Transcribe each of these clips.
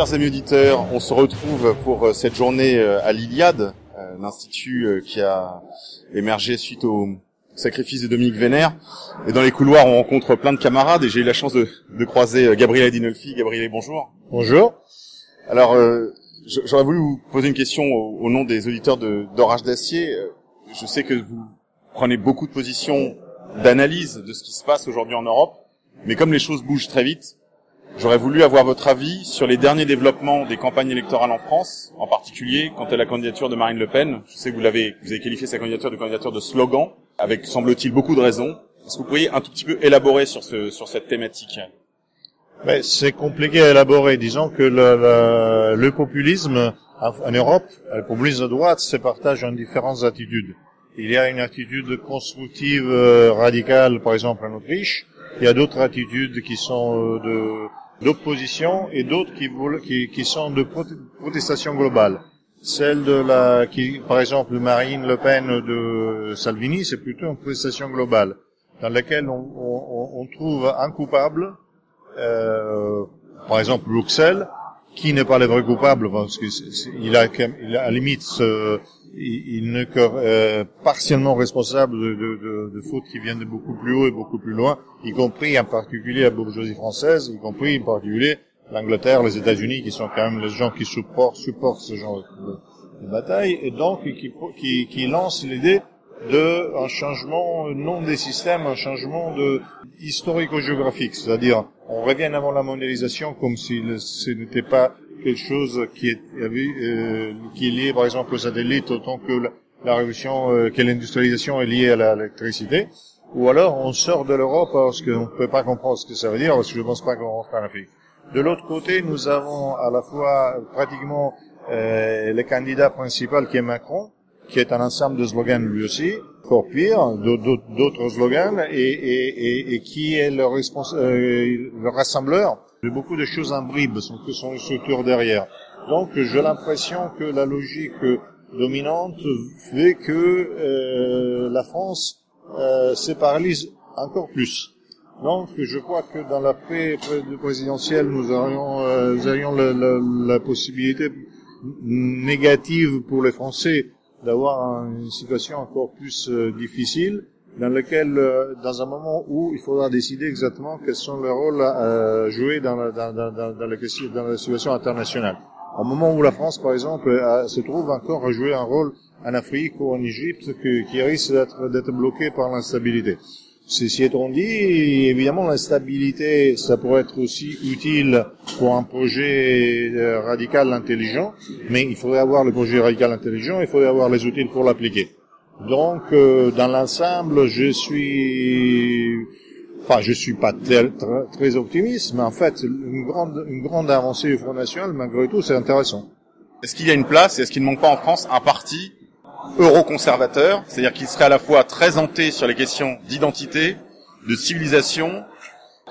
chers amis auditeurs, on se retrouve pour euh, cette journée euh, à l'Iliade, euh, l'institut qui a émergé suite au sacrifice de Dominique Vénère. Et dans les couloirs, on rencontre plein de camarades et j'ai eu la chance de, de croiser Gabriel Adinolfi. Gabriel, bonjour. Bonjour. Alors, j'aurais voulu vous poser une question au, nom des auditeurs de d'Orage d'Acier. Je sais que vous prenez beaucoup de positions d'analyse de ce qui se passe aujourd'hui en Europe, mais comme les choses bougent très vite, J'aurais voulu avoir votre avis sur les derniers développements des campagnes électorales en France, en particulier quant à la candidature de Marine Le Pen. Je sais que vous l'avez, vous avez qualifié sa candidature de candidature de slogan, avec semble-t-il beaucoup de raisons. Est-ce que vous pourriez un tout petit peu élaborer sur ce sur cette thématique? Ben, C'est compliqué à élaborer. Disons que le, le, populisme en Europe, le populisme de droite, se partage en différentes attitudes. Il y a une attitude constructive euh, radicale, par exemple en Autriche. Il y a d'autres attitudes qui sont euh, de d'opposition et d'autres qui, qui, qui, sont de protestation globale. Celle de la, qui, par exemple, Marine Le Pen de Salvini, c'est plutôt une protestation globale, dans laquelle on, on, on trouve un coupable, euh, par exemple Bruxelles, qui n'est pas le vrai coupable, parce qu'il a, il a à la limite il, n'est que euh, partiellement responsable de, de, de, fautes qui viennent de beaucoup plus haut et beaucoup plus loin, y compris en particulier la bourgeoisie française, y compris en particulier l'Angleterre, les États-Unis, qui sont quand même les gens qui supportent, supportent ce genre de, de bataille, et donc qui, qui, qui lancent l'idée de un changement non des systèmes, un changement de historico-géographique, c'est-à-dire on revient avant la mondialisation comme si ce n'était pas quelque chose qui est, euh, qui est lié par exemple au satellite autant que la, la révolution, euh, que l'industrialisation est liée à l'électricité, ou alors on sort de l'Europe parce qu'on ne peut pas comprendre ce que ça veut dire, parce que je ne pense pas qu'on rentre en Afrique. De l'autre côté, nous avons à la fois pratiquement euh, le candidat principal qui est Macron, qui est un ensemble de slogans lui aussi, encore pire, d'autres slogans, et, et, et, qui est le, euh, le rassembleur beaucoup de choses en bribes, sont que son structure derrière. Donc j'ai l'impression que la logique dominante fait que euh, la France euh, se paralyse encore plus. Donc je crois que dans la pré-présidentielle, nous aurions, euh, nous aurions la, possibilité négative pour les Français d'avoir une situation encore plus euh, difficile dans lequel, euh, dans un moment où il faudra décider exactement quels sont les rôles à jouer dans la, dans, dans, dans, la, dans la situation internationale. Au moment où la France, par exemple, se trouve encore à jouer un rôle en Afrique ou en Égypte qui risque d'être bloqué par l'instabilité. Ceci étant dit, évidemment, l'instabilité, ça pourrait être aussi utile pour un projet euh, radical intelligent, mais il faudrait avoir le projet radical intelligent, il faudrait avoir les outils pour l'appliquer. Donc, euh, dans l'ensemble, je suis, enfin, je suis pas très, optimiste, mais en fait, une grande, une grande avancée du Front National, malgré tout, c'est intéressant. Est-ce qu'il y a une place, est-ce qu'il ne manque pas en France un parti euroconservateur, c'est-à-dire qu'il serait à la fois très hanté sur les questions d'identité, de civilisation?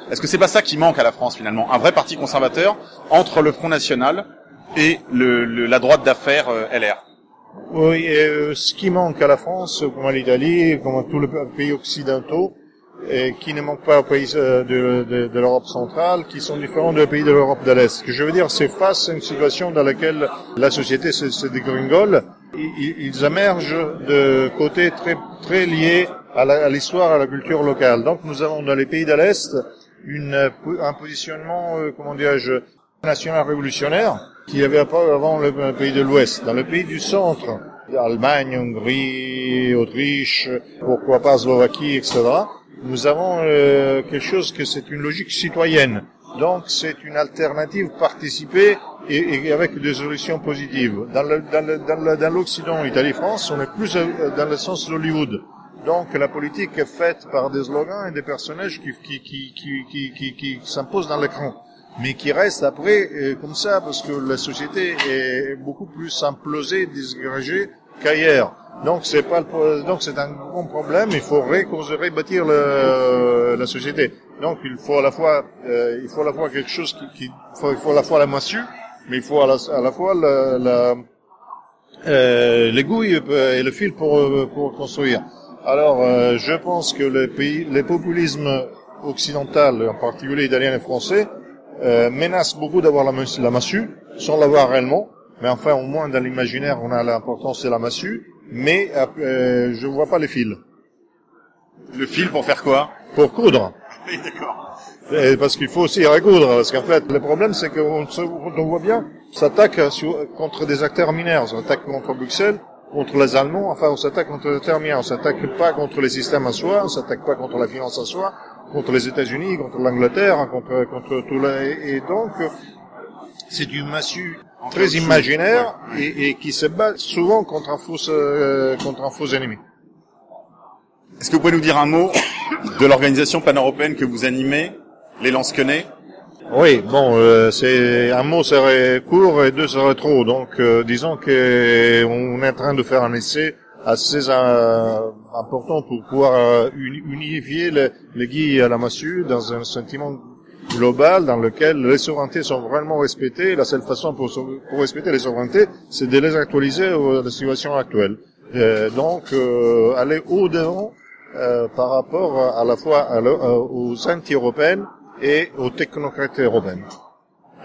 Est-ce que c'est pas ça qui manque à la France finalement, un vrai parti conservateur entre le Front National et le, la droite d'affaires euh, LR oui, euh, ce qui manque à la France, comme à l'Italie, comme à tous les pays occidentaux, et qui ne manque pas aux pays euh, de, de, l'Europe centrale, qui sont différents des pays de l'Europe de l'Est. Ce que je veux dire, c'est face à une situation dans laquelle la société se, se dégringole, ils, émergent de côtés très, très liés à l'histoire, à, la culture locale. Donc nous avons dans les pays de l'Est un positionnement, euh, comment dirais-je, national révolutionnaire, qu'il y avait avant le pays de l'Ouest. Dans le pays du centre, Allemagne, Hongrie, Autriche, pourquoi pas Slovaquie, etc., nous avons euh, quelque chose que c'est une logique citoyenne. Donc c'est une alternative participée et, et, avec des solutions positives. Dans, le, dans, l'Occident, Italie, France, on est plus euh, dans le sens d'Hollywood. Donc la politique est faite par des slogans et des personnages qui, qui, qui, qui, qui s'imposent dans l'écran mais qui reste après euh, comme ça parce que la société est beaucoup plus implosée, désagrégée qu'ailleurs. Donc c'est pas le, donc c'est un grand problème. Il faut rebâtir le, la société. Donc il faut à la fois euh, il faut à la fois quelque chose qui, qui il faut à la fois la massue, mais il faut à la, à la fois la, la euh, l'aiguille et le fil pour pour construire. Alors euh, je pense que les pays les populismes occidentaux, en particulier italiens et français, euh, menacent beaucoup d'avoir la, massue- la massue, sans l'avoir réellement. Mais enfin, au moins dans l'imaginaire, on a l'importance de la massue. Mais euh, je vois pas les fils. Le fil pour faire quoi? Pour coudre. Oui, d'accord. Parce qu'il faut aussi recoudre, parce qu'en fait, le problème, c'est qu'on on voit bien, s'attaque contre des acteurs mineurs, on s'attaque contre Bruxelles, contre les Allemands, enfin, on s'attaque contre les acteurs mineurs, on s'attaque pas contre les systèmes en soi, on s'attaque pas contre la finance en soi, contre les États-Unis, contre l'Angleterre, contre, contre tout les, et donc, c'est une massue très imaginaire et, et qui se bat souvent contre un faux, euh, contre un faux ennemi. Est-ce que vous pouvez nous dire un mot de l'organisation pan-européenne que vous animez, les Lansquenets Oui, bon, euh, c'est un mot serait court et deux serait trop. Donc, euh, disons que on est en train de faire un essai assez euh, important pour pouvoir euh, uni- unifier les guilles à la massue dans un sentiment global dans lequel les souverainetés sont vraiment respectées. La seule façon pour, pour respecter les souverainetés, c'est de les actualiser à la situation actuelle. Euh, donc, euh, aller au-devant euh, par rapport à la fois à le- euh, aux anti-européennes et aux technocrates européennes.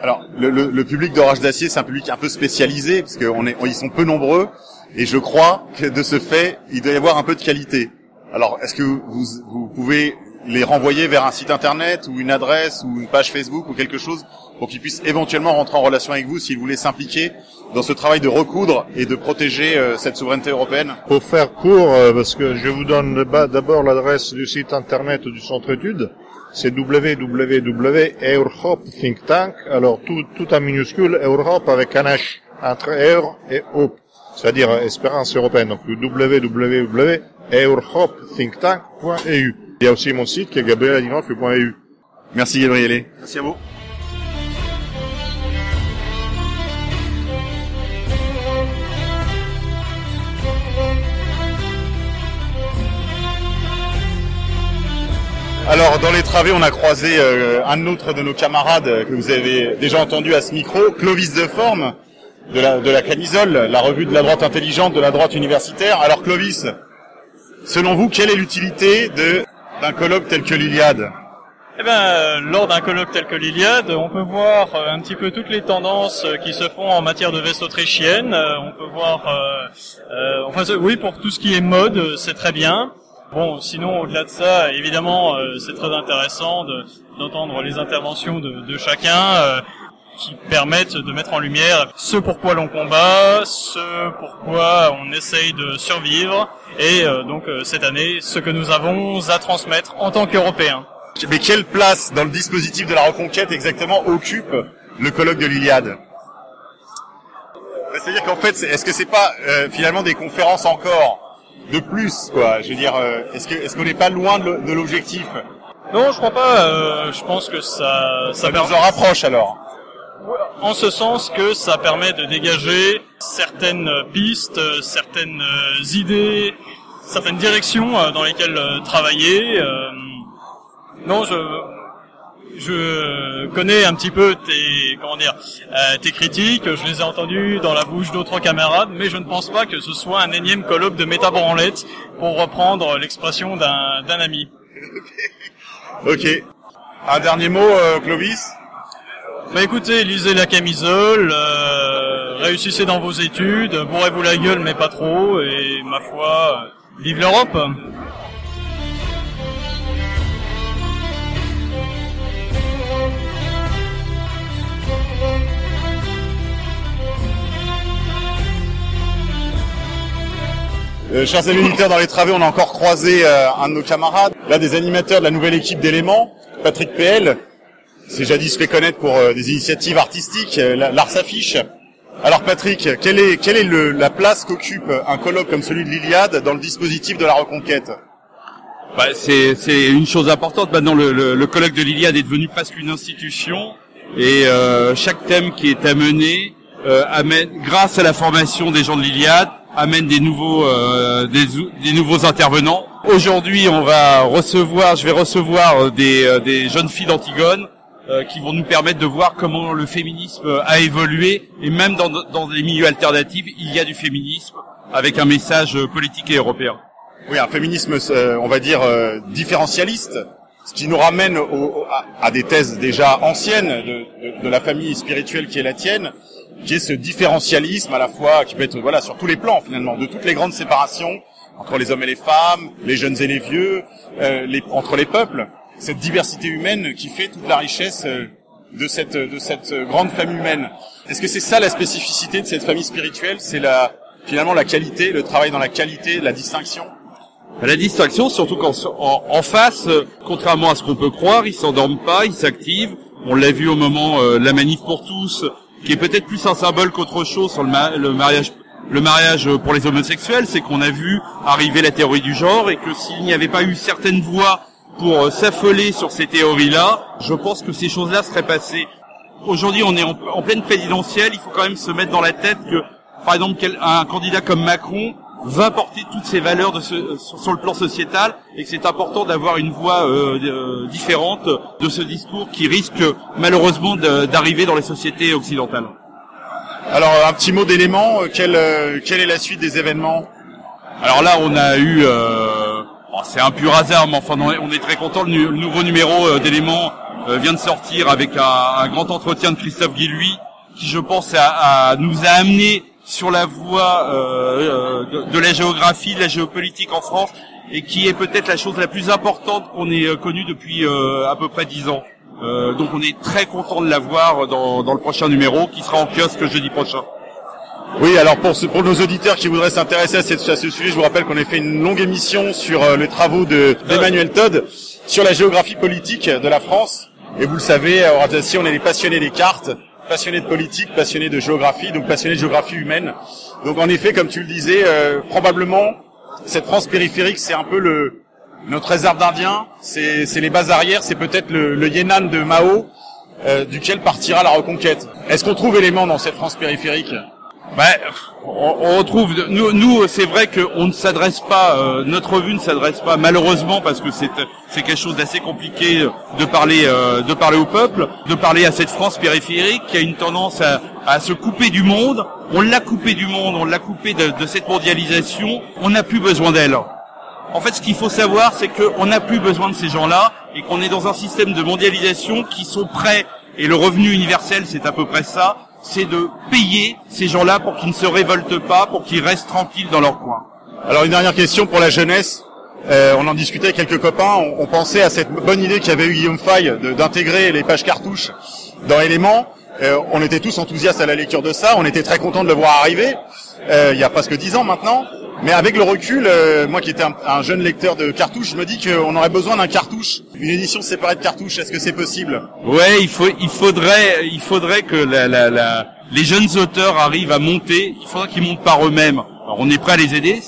Alors, le, le- le public d'Orage d'Acier, c'est un public un peu spécialisé, parce qu'on est, ils sont peu nombreux, et je crois que de ce fait, il doit y avoir un peu de qualité. Alors, est-ce que vous, vous pouvez les renvoyer vers un site internet, ou une adresse, ou une page Facebook, ou quelque chose, pour qu'ils puissent éventuellement rentrer en relation avec vous, s'ils voulaient s'impliquer dans ce travail de recoudre et de protéger euh, cette souveraineté européenne? Pour faire court, euh, parce que je vous donne d'abord l'adresse du site internet du centre études, c'est www.europe Think Tank, alors tout, tout en minuscule, Europe avec un H entre Euro et Hope, c'est-à-dire espérance européenne, donc www.europethinktank.eu. Il y a aussi mon site qui est gabrieladinoff.eu. Merci Gabriele. Merci à vous. Alors, dans les travées, on a croisé euh, un autre de nos camarades euh, que vous avez déjà entendu à ce micro, Clovis de Forme, de la, de la Camisole, la revue de la droite intelligente, de la droite universitaire. Alors, Clovis, selon vous, quelle est l'utilité d'un colloque tel que l'Iliade? Eh ben, euh, lors d'un colloque tel que l'Iliade, on peut voir un petit peu toutes les tendances qui se font en matière de veste autrichienne. On peut voir, euh, euh, enfin, oui, pour tout ce qui est mode, c'est très bien. Bon, sinon, au-delà de ça, évidemment, euh, c'est très intéressant de- d'entendre les interventions de, de chacun. euh, qui permettent de mettre en lumière ce pourquoi l'on combat, ce pourquoi on essaye de survivre, et euh, donc euh, cette année, ce que nous avons à transmettre en tant qu'Européens. Mais quelle place dans le dispositif de la reconquête exactement occupe le colloque de l'Iliade? C'est-à-dire qu'en fait, est-ce que c'est pas euh, finalement des conférences encore? De plus, quoi Je veux dire, euh, est-ce que est-ce qu'on n'est pas loin de l'o- de l'objectif? Non, je crois pas. euh, je pense que ça, ça Ça nous en rapproche alors. en ce sens que ça permet de dégager certaines pistes, euh, certaines euh, idées, certaines directions dans lesquelles travailler. euh. non, je je connais un petit peu tes comment dire euh, tes critiques, je les ai entendues dans la bouche d'autres camarades, mais je ne pense pas que ce soit un énième colloque de métabranlette pour reprendre l'expression d'un d'un ami. Ok. Un dernier mot, euh, Clovis? Bah écoutez, lisez la camisole, euh, réussissez dans vos études, bourrez-vous la gueule mais pas trop, et ma foi, euh, vive l'Europe Euh, chers amis auditeurs, dans les travées, on a encore croisé euh, un de nos camarades, l'un des animateurs de la nouvelle équipe d'éléments, Patrick PL. C'est jadis fait connaître pour euh, des initiatives artistiques, euh, la- l'art s'affiche. Alors Patrick, quelle est, quelle est le- la place qu'occupe un colloque comme celui de l'Iliade dans le dispositif de la reconquête? Bah, c'est c'est une chose importante. Maintenant, le, le, le colloque de l'Iliade est devenu presque une institution et euh, chaque thème qui est amené euh, amène, grâce à la formation des gens de l'Iliade, amène des nouveaux euh, des, des nouveaux intervenants. Aujourd'hui, on va recevoir, je vais recevoir euh, des, euh, des jeunes filles d'Antigone euh, qui vont nous permettre de voir comment le féminisme a évolué et même dans, dans les milieux alternatifs, il y a du féminisme avec un message euh, politique et européen. Oui, un féminisme, euh, on va dire, euh, différentialiste, Ce qui nous ramène au, à, à, des thèses déjà anciennes de, de, de, la famille spirituelle qui est la tienne, qui est ce différentialisme à la fois qui peut être voilà sur tous les plans finalement, de toutes les grandes séparations entre les hommes et les femmes, les jeunes et les vieux, euh, les, entre les peuples, cette diversité humaine qui fait toute la richesse euh, de cette de cette grande famille humaine. Est-ce que c'est ça la spécificité de cette famille spirituelle? C'est la finalement la qualité, le travail dans la qualité, la distinction? La distinction, surtout qu'en en, face, euh, contrairement à ce qu'on peut croire, ils s'endorment pas, ils s'activent. On l'a vu au moment euh, la manif pour tous, qui est peut-être plus un symbole qu'autre chose sur le, le, mariage. Le mariage pour les homosexuels, c'est qu'on a vu arriver la théorie du genre et que s'il n'y avait pas eu certaines voix pour euh, s'affoler sur ces théories-là, je pense que ces choses-là seraient passées. Aujourd'hui, on est en, en pleine présidentielle, il faut quand même se mettre dans la tête que, par exemple, un candidat comme Macron va porter toutes ces valeurs de ce, sur, le plan sociétal et que c'est important d'avoir une voix euh, euh, différente de ce discours qui risque malheureusement d'arriver dans les sociétés occidentales. Alors un petit mot d'élément, euh, quelle, quelle est la suite des événements? Alors là on a eu, c'est un pur hasard, mais enfin on est très content, le, nouveau numéro d'éléments vient de sortir avec un, grand entretien de Christophe Guilluy qui je pense a, nous a amené sur la voie euh, euh, de, la géographie, de la géopolitique en France, et qui est peut-être la chose la plus importante qu'on ait euh, connue depuis à peu près dix ans. donc on est très content de la voir dans, dans le prochain numéro, qui sera en kiosque jeudi prochain. Oui, alors pour, pour nos auditeurs qui voudraient s'intéresser à, à, ce sujet, je vous rappelle qu'on a fait une longue émission sur les travaux d'Emmanuel Todd sur la géographie politique de la France. Et vous le savez, Horace on est des passionnés des cartes passionné de politique, passionné de géographie, donc passionné de géographie humaine. Donc en effet, comme tu le disais, euh, probablement cette France périphérique, c'est un peu le notre réserve d'Indiens, c'est les bases arrières, c'est peut-être le, le de Mao, euh, duquel partira la reconquête. Est-ce qu'on trouve élément dans cette France périphérique? Bah, on, on, retrouve. Nous, c'est vrai qu'on ne s'adresse pas. Euh, notre revue ne s'adresse pas, malheureusement, parce que c'est c'est quelque chose d'assez compliqué de parler euh, de parler au peuple, de parler à cette France périphérique qui a une tendance à, à se couper du monde. On l'a coupé du monde, on l'a coupé de, de, cette mondialisation. On n'a plus besoin d'elle. En fait, ce qu'il faut savoir, c'est qu'on n'a plus besoin de ces gens-là et qu'on est dans un système de mondialisation qui sont prêts. Et le revenu universel, c'est à peu près ça c'est de payer ces gens-là pour qu'ils ne se révoltent pas, pour qu'ils restent tranquilles dans leur coin. Alors une dernière question pour la jeunesse. Euh, on en discutait avec quelques copains. On, pensait à cette bonne idée qu'avait eu Guillaume Fay d'intégrer les pages cartouches dans Éléments. Euh, on était tous enthousiastes à la lecture de ça. On était très contents de le voir arriver. Euh, il y a presque dix ans maintenant. Mais avec le recul, euh, moi qui étais un, jeune lecteur de cartouches, je me dis qu'on aurait besoin d'un cartouche, une édition séparée de cartouches. Est-ce que c'est possible? Ouais, il faut, il faudrait, il faudrait que la, la, la, les jeunes auteurs arrivent à monter. Il faudrait qu'ils montent par eux-mêmes. Alors on est prêt à les aider.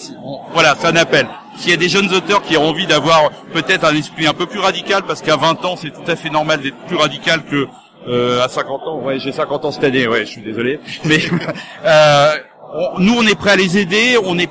Voilà, c'est un appel. S'il y a des jeunes auteurs qui ont envie d'avoir peut-être un esprit un peu plus radical, parce qu'à 20 ans c'est tout à fait normal d'être plus radical que euh, à 50 ans. Ouais, j'ai 50 ans cette année. Ouais, je suis désolé. Mais euh, nous on est prêt à les aider. On est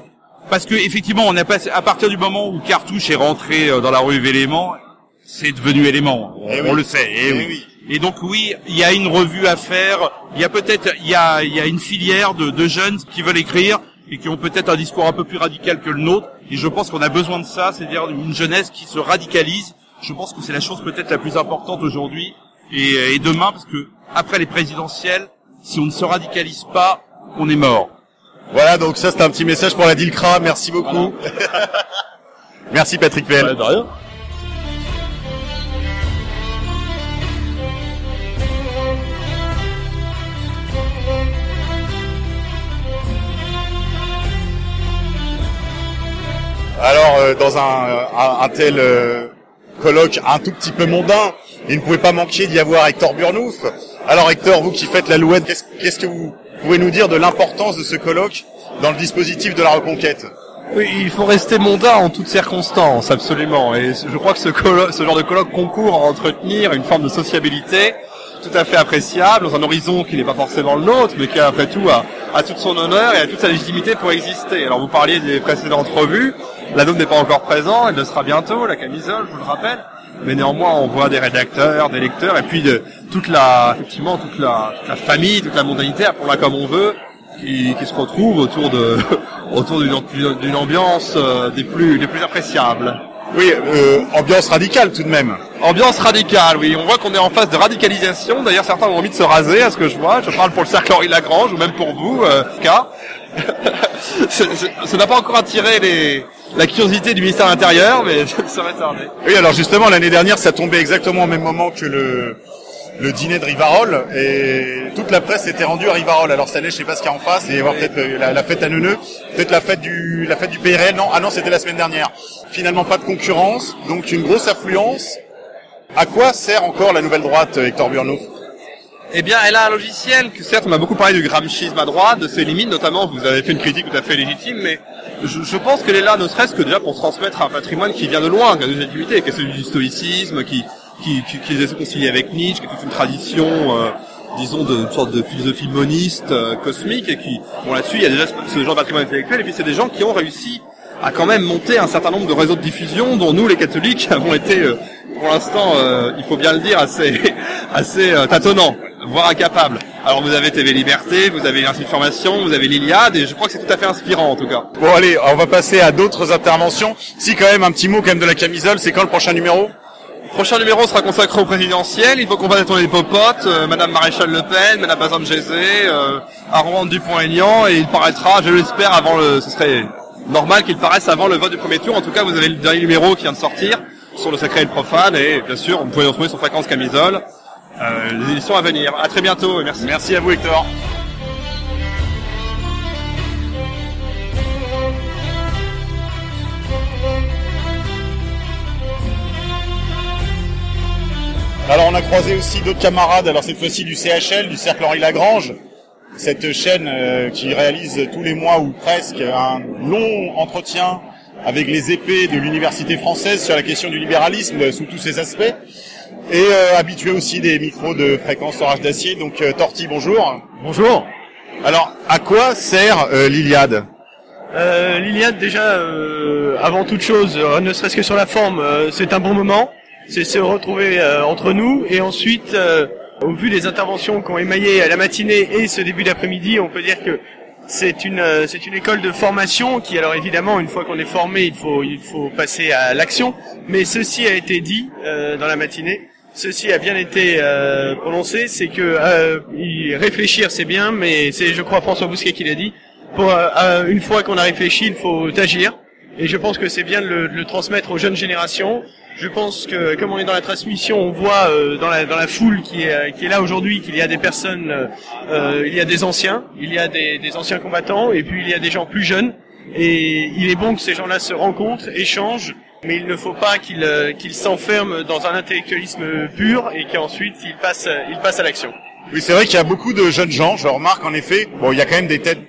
parce que effectivement, on a passé à partir du moment où Cartouche est rentré euh, dans la rue Élément, c'est devenu Élément. On, eh le sait. Et, eh oui. et, donc oui, il y a une revue à faire. Il y a peut-être, il y a, il y a une filière de, de jeunes qui veulent écrire et qui ont peut-être un discours un peu plus radical que le nôtre. Et je pense qu'on a besoin de ça, c'est-à-dire une jeunesse qui se radicalise. Je pense que c'est la chose peut-être la plus importante aujourd'hui et, et demain, parce que après les présidentielles, si on ne se radicalise pas, on est mort. Voilà, donc ça c'est un petit message pour la Dilcra. Merci beaucoup. Merci Patrick Pell. de rien. Alors, euh, dans un, un, tel euh, un tout petit peu mondain, il ne pouvait pas manquer d'y avoir Hector Burnouf. Alors Hector, vous qui faites la louette, qu'est-ce que vous pouvez nous dire de l'importance de ce colloque dans le dispositif de la reconquête? Oui, il faut rester mondain en toutes circonstances, absolument. Et je crois que ce, genre de colloque concourt à entretenir une forme de sociabilité tout à fait appréciable dans un horizon qui n'est pas forcément le nôtre, mais qui après tout a, a tout son honneur et a toute sa légitimité pour exister. Alors vous parliez des précédentes revues, la nôtre n'est pas encore présent, elle le sera bientôt, la camisole, je vous le rappelle mais néanmoins on voit des rédacteurs, des lecteurs, et puis de, toute la, effectivement, toute la, la famille, toute la mondanité, pour comme on veut, qui, qui se retrouve autour de, autour d'une ambiance euh, des plus, des plus appréciables. Oui, euh, ambiance radicale tout de même. Ambiance radicale, oui. On voit qu'on est en phase de radicalisation. D'ailleurs, certains ont envie de se raser, à ce que je vois. Je parle pour le cercle Henri Lagrange, ou même pour vous, euh, K. ça n'a pas encore attiré les, la curiosité du ministère de l'Intérieur, mais ça va tarder. Oui, alors justement, l'année dernière, ça tombait exactement au même moment que le, le dîner de Rivarol, et toute la presse était rendue à Rivarol. Alors cette année, je sais pas ce qu'il y a en face, il y avoir peut-être la, la, fête à Neuneu, peut-être la fête du la fête du PRL. Non, ah non, c'était la semaine dernière. Finalement, pas de concurrence, donc une grosse affluence. À quoi sert encore la nouvelle droite, Hector Burnouf eh bien, elle a un logiciel que certes, on a beaucoup parlé du gramschisme à droite, de ses limites notamment, vous avez fait une critique tout à fait légitime, mais je, je pense qu'elle est là ne serait-ce que déjà pour transmettre un patrimoine qui vient de loin, qui a des activités, qui est celui du stoïcisme, qui, qui, qui, qui est concilié avec Nietzsche, qui est toute une tradition, euh, disons, de sorte de philosophie moniste, euh, cosmique, et qui, bon là-dessus, il y a déjà ce, genre de patrimoine intellectuel, et puis c'est des gens qui ont réussi à quand même monter un certain nombre de réseaux de diffusion dont nous, les catholiques, avons été, euh, pour l'instant, euh, il faut bien le dire, assez, assez tâtonnants voire incapable. Alors vous avez TV Liberté, vous avez l'Institut de formation, vous avez l'Iliade, et je crois que c'est tout à fait inspirant en tout cas. Bon allez, on va passer à d'autres interventions. Si quand même un petit mot quand même de la camisole, c'est quand le prochain numéro? Prochain numéro sera consacré au présidentiel. Il faut qu'on va détourner les popotes, euh, Madame Maréchal Le Pen, Madame Bazin Gézé, euh, Armand Dupont-Aignan, et il paraîtra, je l'espère, avant le, ce serait normal qu'il paraisse avant le vote du premier tour. En tout cas, vous avez le dernier numéro qui vient de sortir sur le sacré et le profane, et bien sûr, vous pouvez le retrouver sur Fréquence Camisole les éditions à venir. À très bientôt merci. Merci à vous Hector. Alors on a croisé aussi d'autres camarades, alors cette fois-ci du CHL, du Cercle Henri Lagrange, cette chaîne euh, qui réalise tous les mois ou presque un long entretien avec les épées de l'université française sur la question du libéralisme sous tous ses aspects et euh, habitué aussi des micros de fréquence orage d'acier. Donc euh, Torti, bonjour. Bonjour. Alors, à quoi sert euh, l'Iliade? Euh, L'Iliade, déjà, avant toute chose, ne serait-ce que sur la forme, c'est un bon moment. C'est se retrouver entre nous et ensuite, au vu des interventions qui ont émaillé la matinée et ce début d'après-midi, on peut dire que c'est une c'est une école de formation qui alors évidemment une fois qu'on est formé il faut il faut passer à l'action mais ceci a été dit dans la matinée ceci a bien été euh, prononcé, c'est que euh, réfléchir c'est bien, mais c'est je crois François Bousquet qui l'a dit. Pour euh, une fois qu'on a réfléchi, il faut agir. Et je pense que c'est bien de le, transmettre aux jeunes générations. Je pense que comme on est dans la transmission, on voit dans la dans la foule qui est qui est là aujourd'hui qu'il y a des personnes, il y a des anciens, il y a des, des anciens combattants, et puis il y a des gens plus jeunes. Et il est bon que ces gens-là se rencontrent, échangent mais il ne faut pas qu'il euh, qu'il s'enferme dans un intellectualisme pur et qu'ensuite il passe il passe à l'action. Oui, c'est vrai qu'il y a beaucoup de jeunes gens. Je remarque en effet. Bon, il y a quand même des têtes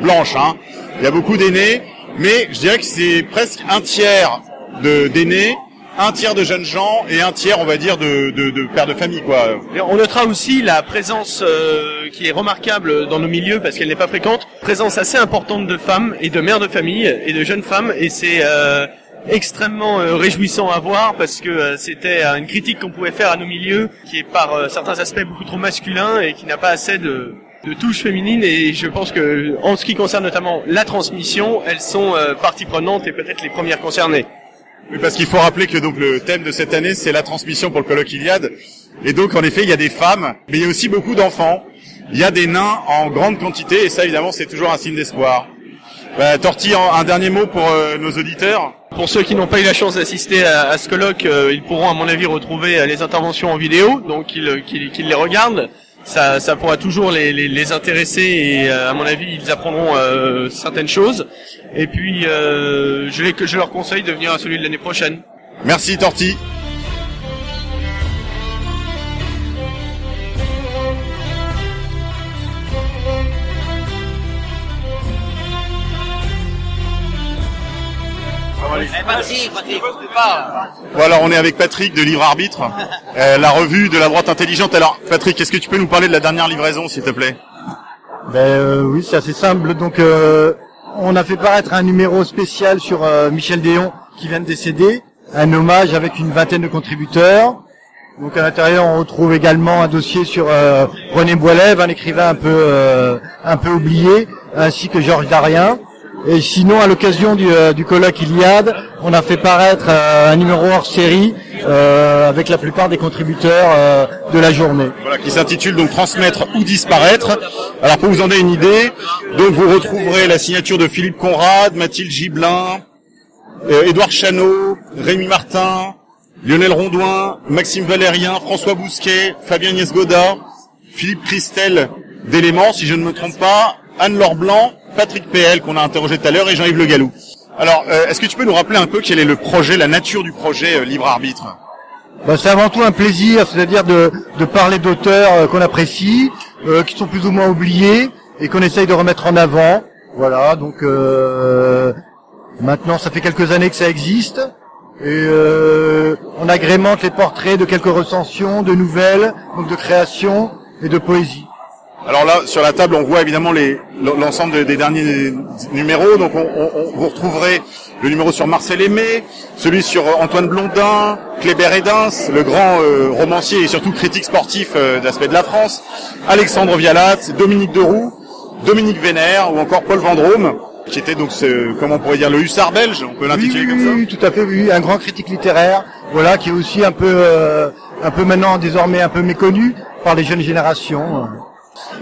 blanches. Hein. Il y a beaucoup d'aînés, mais je dirais que c'est presque un tiers de d'aînés un tiers de jeunes gens et un tiers, on va dire, de, de, de pères de famille, quoi. on notera aussi la présence euh, qui est remarquable dans nos milieux parce qu'elle n'est pas fréquente, présence assez importante de femmes et de mères de famille et de jeunes femmes, et c'est euh, extrêmement euh, réjouissant à voir parce que euh, c'était euh, une critique qu'on pouvait faire à nos milieux qui est par certains aspects beaucoup trop masculin et qui n'a pas assez de, de touches féminines et je pense que en ce qui concerne notamment la transmission, elles sont partie prenante et peut-être les premières concernées. Oui, parce qu'il faut rappeler que donc le thème de cette année c'est la transmission pour le colloque Iliade et donc en effet il y a des femmes mais il y a aussi beaucoup d'enfants. Il y a des nains en grande quantité et ça évidemment c'est toujours un signe d'espoir. Bah, Torti, un dernier mot pour nos auditeurs pour ceux qui n'ont pas eu la chance d'assister à, ce colloque, euh, ils pourront à mon avis retrouver euh, les interventions en vidéo, donc qu'ils euh, les regardent. Ça, ça pourra toujours les, les, intéresser et à mon avis ils apprendront certaines choses. Et puis je, les, je leur conseille de venir à celui de l'année prochaine. Merci Torti. Voilà, on est avec Patrick de Livre Arbitre, euh, la revue de la droite intelligente. Alors, Patrick, est-ce que tu peux nous parler de la dernière livraison, s'il te plaît? Ben euh, oui, c'est assez simple. Donc, euh, on a fait paraître un numéro spécial sur Michel Déon qui vient de décéder, un hommage avec une vingtaine de contributeurs. Donc à l'intérieur, on retrouve également un dossier sur René Boilève, un écrivain un peu un peu oublié, ainsi que Georges Darien. Et sinon, à l'occasion du, euh, du colloque Iliade, on a fait paraître euh, un numéro hors série euh, avec la plupart des contributeurs euh, de la journée. Voilà, qui s'intitule donc Transmettre ou disparaître. Alors pour vous en donner une idée, donc vous retrouverez la signature de Philippe Conrad, Mathilde Gibelin, euh, Édouard Chano, Rémi Martin, Lionel Rondouin, Maxime Valérien, François Bousquet, Fabien Niesgoda, Philippe Christel d'éléments, si je ne me trompe pas, Anne-Laure Blanc, Patrick PL qu'on a interrogé tout à l'heure et Jean-Yves Le Gallou. Alors, euh, est-ce que tu peux nous rappeler un peu quel est le projet, la nature du projet euh, Libre Arbitre? Bah, c'est avant tout un plaisir, c'est-à-dire de, de parler d'auteurs euh, qu'on apprécie, euh, qui sont plus ou moins oubliés et qu'on essaye de remettre en avant. Voilà, donc euh, maintenant ça fait quelques années que ça existe et euh, on agrémente les portraits de quelques recensions, de nouvelles, donc de création et de poésie. Alors là, sur la table, on voit évidemment l'ensemble des- derniers numéros. Donc, on, on- on- vous retrouverez le numéro sur Marcel Aimé, celui sur euh, Antoine Blondin, Kléber Edens, le grand euh, romancier et surtout critique sportif euh, d'aspect de la France, Alexandre Vialat, Dominique Deroux, Dominique Vénère ou encore Paul Vendrome, qui était donc, ce, comment on pourrait dire, le hussard belge, on peut l'intituler oui, comme oui, ça. oui, tout à fait, oui, un grand critique littéraire, voilà, qui est aussi un peu, euh, un peu maintenant désormais un peu méconnu par les jeunes générations.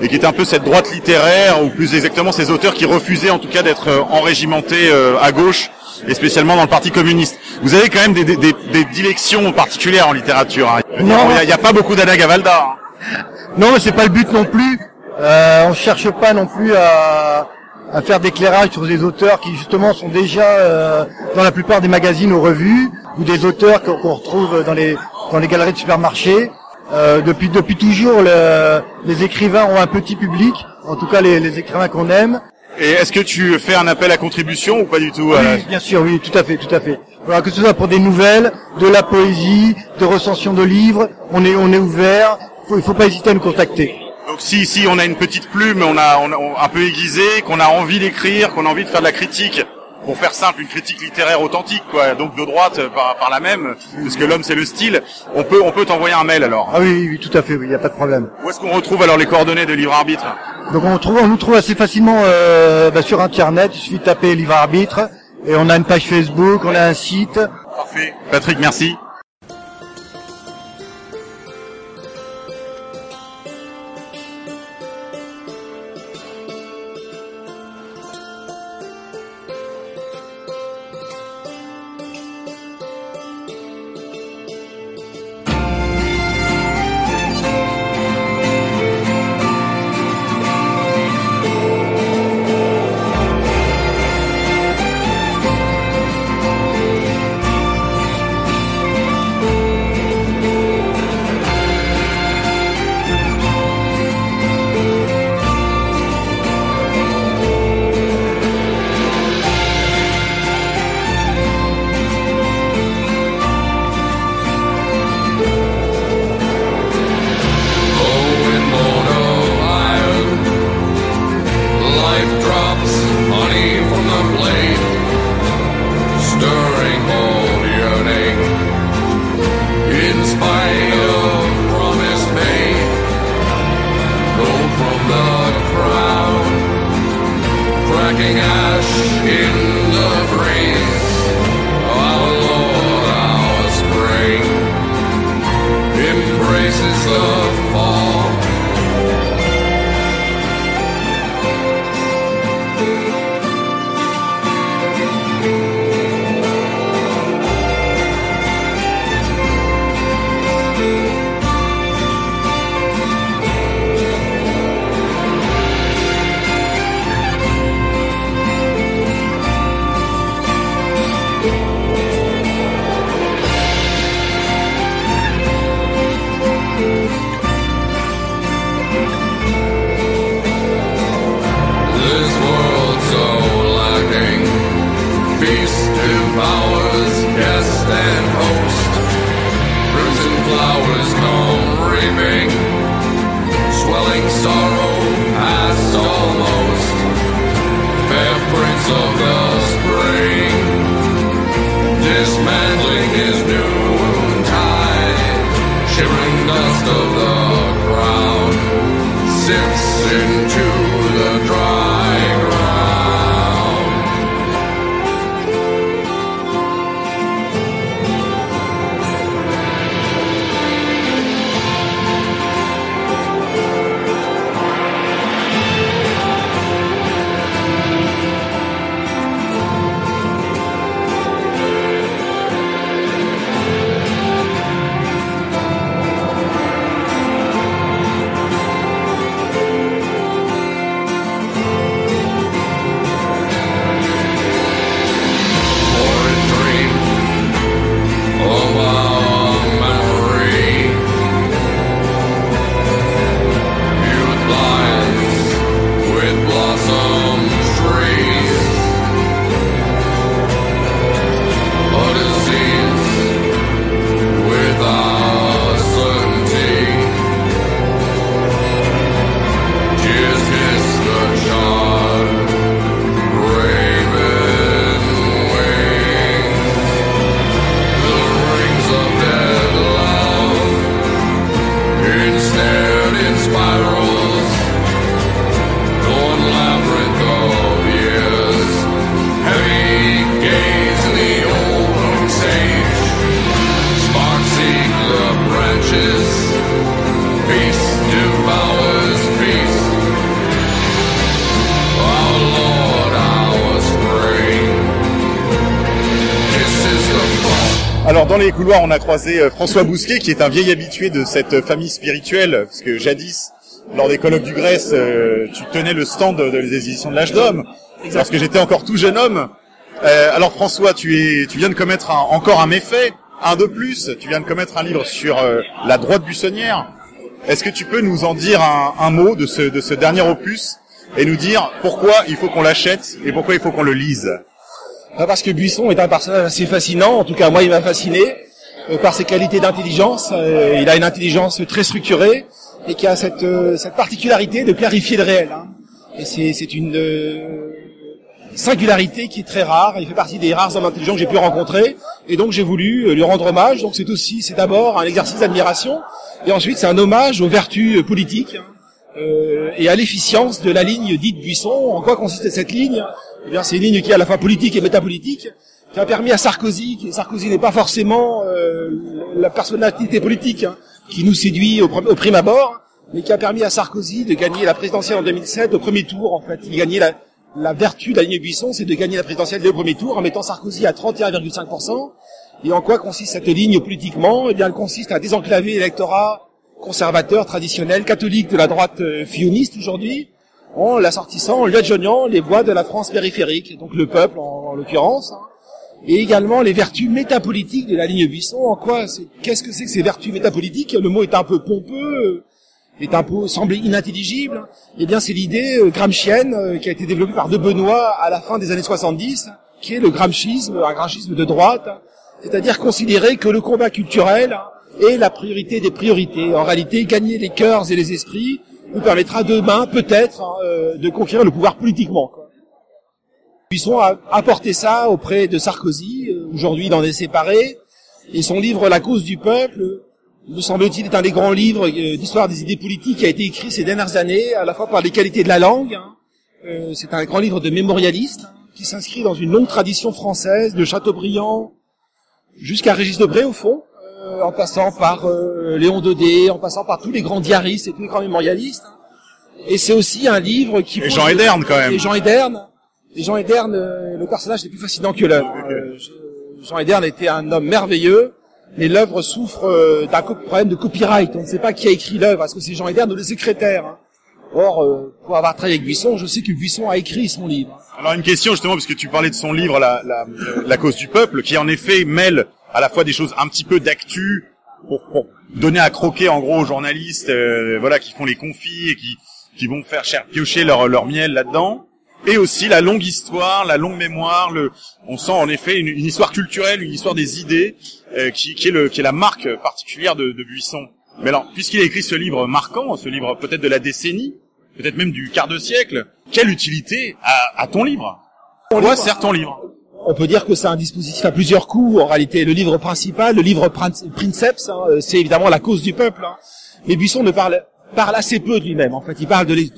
Et qui était un peu cette droite littéraire, ou plus exactement ces auteurs qui refusaient en tout cas d'être euh, enrégimentés euh, à gauche, et spécialement dans le Parti communiste. Vous avez quand même des, des, des, des dilections particulières en littérature. hein. Il n'y a, Non. il y a pas beaucoup d'Anna Gavalda. hein. Non, mais c'est pas le but non plus. Euh, on cherche pas non plus à, à faire d'éclairage sur des auteurs qui justement sont déjà euh, dans la plupart des magazines ou revues, ou des auteurs qu'on qu'on retrouve dans les dans les galeries de supermarchés. Euh, depuis depuis toujours, le- les écrivains ont un petit public, en tout cas les, les écrivains qu'on aime. Et est-ce que tu fais un appel à contribution ou pas du tout euh, Oui, bien sûr, oui, tout à fait, tout à fait. Voilà, que ce soit pour des nouvelles, de la poésie, de recensions de livres, on est on est ouvert. Il faut pas hésiter à nous contacter. Donc si si on a une petite plume, on a, on a un peu aiguisée, qu'on a envie d'écrire, qu'on a envie de faire de la critique, pour faire simple, une critique littéraire authentique, quoi. Donc de droite euh, par, par la même, parce que l'homme c'est le style. On peut on peut t'envoyer un mail alors. Ah oui, oui, oui, tout à fait, oui, il n'y a pas de problème. Où est-ce qu'on retrouve alors les coordonnées de Livre Arbitre? Donc on, trouve, on nous trouve assez facilement euh, bah, sur Internet, il suffit de taper Livre Arbitre, et on a une page Facebook, on a un site. Parfait. Patrick, merci. Couloirs, on a croisé euh, François Bousquet, qui est un vieil habitué de cette famille spirituelle, parce que jadis, lors des colloques du Grèce, euh, tu tenais le stand de, des éditions de l'âge d'homme, lorsque j'étais encore tout jeune homme. Euh, alors François, tu es, tu viens de commettre un- encore un méfait, un de plus. Tu viens de commettre un livre sur euh, la droite buissonnière. Est-ce que tu peux nous en dire un, un mot de ce, de ce dernier opus et nous dire pourquoi il faut qu'on l'achète et pourquoi il faut qu'on le lise? Ah, Parce que Buisson est un personnage assez fascinant, en tout cas moi il m'a fasciné, euh, par ses qualités d'intelligence. Euh, il a une intelligence très structurée et qui a cette, euh, cette particularité de clarifier le réel. hein. Et c'est une euh, singularité qui est très rare. Il fait partie des rares hommes intelligents que j'ai pu rencontrer. Et donc j'ai voulu euh, lui rendre hommage. Donc c'est aussi, c'est d'abord un exercice d'admiration. Et ensuite c'est un hommage aux vertus euh, politiques hein, euh, et à l'efficience de la ligne dite Buisson. En quoi consiste cette ligne? Eh bien c'est une ligne qui est à la fois politique et métapolitique qui a permis à Sarkozy, qui Sarkozy n'est pas forcément euh, la personnalité politique hein, qui nous séduit au, prim- au prime abord, mais qui a permis à Sarkozy de gagner la présidentielle en 2007 au premier tour. En fait, il gagnait la, la vertu de la ligne Buisson, c'est de gagner la présidentielle dès le premier tour en mettant Sarkozy à 31,5%. Et en quoi consiste cette ligne politiquement? Eh bien, elle consiste à désenclaver l'électorat conservateur, traditionnel, catholique de la droite euh, filloniste aujourd'hui, en l'assortissant, en lui adjoignant les voix de la France périphérique, donc le peuple en, en l'occurrence, hein et également les vertus métapolitiques de la ligne Buisson. En quoi Qu'est-ce que c'est que ces vertus métapolitiques? Le mot est un peu pompeux, euh, est un peu semblé inintelligible. Eh bien, c'est l'idée euh, gramscienne euh, qui a été développée par De Benoît à la fin des années 70, qui est le gramscisme, un gramscisme de droite, c'est-à-dire considérer que le combat culturel est la priorité des priorités. En réalité, gagner les cœurs et les esprits nous permettra demain, peut-être, hein, de conquérir le pouvoir politiquement. Quoi. Buisson a apporté ça auprès de Sarkozy. Euh, Aujourd'hui, il en est séparé. Et son livre La cause du peuple, me semble-t-il, est un des grands livres euh, d'histoire des idées politiques qui a été écrit ces dernières années, à la fois par les qualités de la langue. hein. Euh, c'est un grand livre de mémorialiste hein, qui s'inscrit dans une longue tradition française, de Chateaubriand jusqu'à Régis Debray au fond, en passant par Léon Daudet, en passant par tous les grands diaristes et tous les grands mémorialistes. hein. Et c'est aussi un livre qui... Et Jean Ederne, quand même. Et Jean Ederne. Et Jean Ederne, euh, le personnage est plus fascinant que l'œuvre. Je- Jean Ederne était un homme merveilleux, mais l'œuvre souffre euh, d'un problème de copyright. On ne sait pas qui a écrit l'œuvre. Est-ce que c'est Jean Ederne ou le secrétaire hein? Or, euh, pour avoir travaillé avec Buisson, je sais que Buisson a écrit son livre. Alors une question justement, parce que tu parlais de son livre, la, la, la cause du peuple, qui en effet mêle à la fois des choses un petit peu d'actu, pour, pour donner à croquer en gros aux journalistes, euh, voilà, qui font les confis et qui, qui vont faire cher piocher leur, leur miel là-dedans, et aussi la longue histoire, la longue mémoire, le, on sent en effet une, une histoire culturelle, une histoire des idées, euh, qui, qui est le, qui est la marque particulière de, de Buisson. Mais alors, puisqu'il a écrit ce livre marquant, ce livre peut-être de la décennie, peut-être même du quart de siècle, quelle utilité a, a ton livre? À quoi sert ton livre? On peut dire que c'est un dispositif à plusieurs coups. En réalité, le livre principal, le livre prin- princeps, hein, euh, c'est évidemment la cause du peuple. hein. Mais Buisson ne parle, parle assez peu de lui-même. En fait, il parle de, de-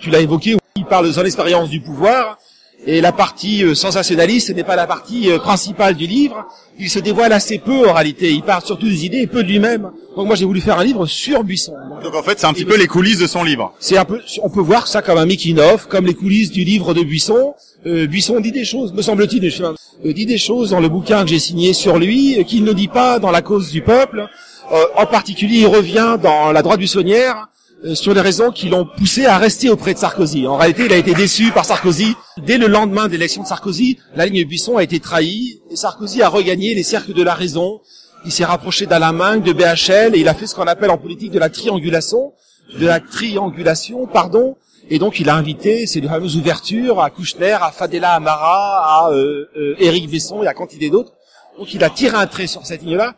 tu l'as évoqué, parle de son expérience du pouvoir. Et la partie euh, sensationnaliste, n'est pas la partie euh, principale du livre. Il se dévoile assez peu en réalité. Il parle surtout des idées et peu de lui-même. Donc moi, j'ai voulu faire un livre sur Buisson. Donc, Donc en fait, c'est un petit peu les coulisses de son livre. c'est un peu, on peut voir ça comme un making of, comme les coulisses du livre de Buisson. Euh, Buisson dit des choses, me semble-t-il, euh, dit des choses dans le bouquin que j'ai signé sur lui, qu'il ne dit pas dans la cause du peuple. Euh, en particulier, il revient dans la droite buissonnière sur les raisons qui l'ont poussé à rester auprès de Sarkozy. En réalité, il a été déçu par Sarkozy. Dès le lendemain de l'élection de Sarkozy, la ligne Buisson a été trahie et Sarkozy a regagné les cercles de la raison. Il s'est rapproché Minc, de BHL et il a fait ce qu'on appelle en politique de la triangulation, de la triangulation, pardon. Et donc il a invité, c'est les fameuses ouvertures à Kouchner, à Fadela Amara, à euh, euh, Besson et à quantité d'autres. Donc il a tiré un trait sur cette ligne-là.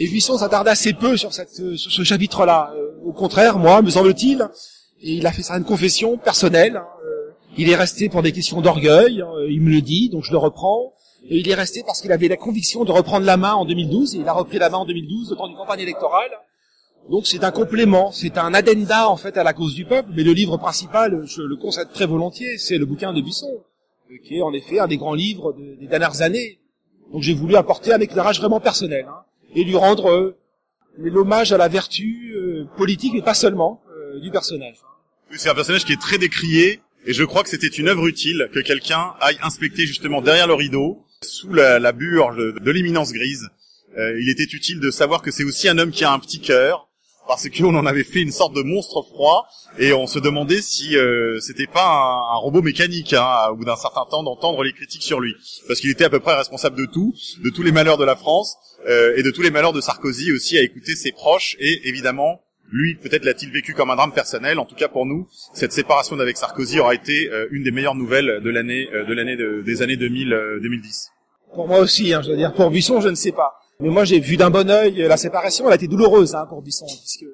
Et Buisson s'attarde assez peu sur, euh, ce chapitre-là. Euh, au contraire, moi, me semble-t-il, et il a fait certaines confessions personnelles. hein, euh, il est resté pour des questions d'orgueil, il me le dit, donc je le reprends. Et il est resté parce qu'il avait la conviction de reprendre la main en 2012, et il a repris la main en 2012, au temps d'une campagne électorale. Donc c'est un complément, c'est un addenda en fait à la cause du peuple, mais le livre principal, je le concède très volontiers, c'est le bouquin de Buisson, qui est en effet un des grands livres de- des dernières années. Donc j'ai voulu apporter un éclairage vraiment personnel, hein, et lui rendre euh, l'hommage à la vertu euh, politique, mais pas seulement, euh, du personnage. C'est un personnage qui est très décrié, et je crois que c'était une œuvre utile que quelqu'un aille inspecter justement derrière le rideau, sous la, la burge de, de l'éminence grise, euh, il était utile de savoir que c'est aussi un homme qui a un petit cœur, parce qu'on en avait fait une sorte de monstre froid, et on se demandait si euh, c'était pas un, un robot mécanique, hein, au bout d'un certain temps, d'entendre les critiques sur lui, parce qu'il était à peu près responsable de tout, de tous les malheurs de la France, euh, et de tous les malheurs de Sarkozy aussi, à écouter ses proches, et évidemment, lui, peut-être l'a-t-il vécu comme un drame personnel. En tout cas, pour nous, cette séparation d'avec Sarkozy aura été euh, une des meilleures nouvelles de l'année, euh, de l'année de- des années 2000, euh, 2010. Pour moi aussi, hein, je veux dire, pour Buisson, je ne sais pas. Mais moi, j'ai vu d'un bon œil euh, la séparation. Elle a été douloureuse hein, pour Buisson, puisque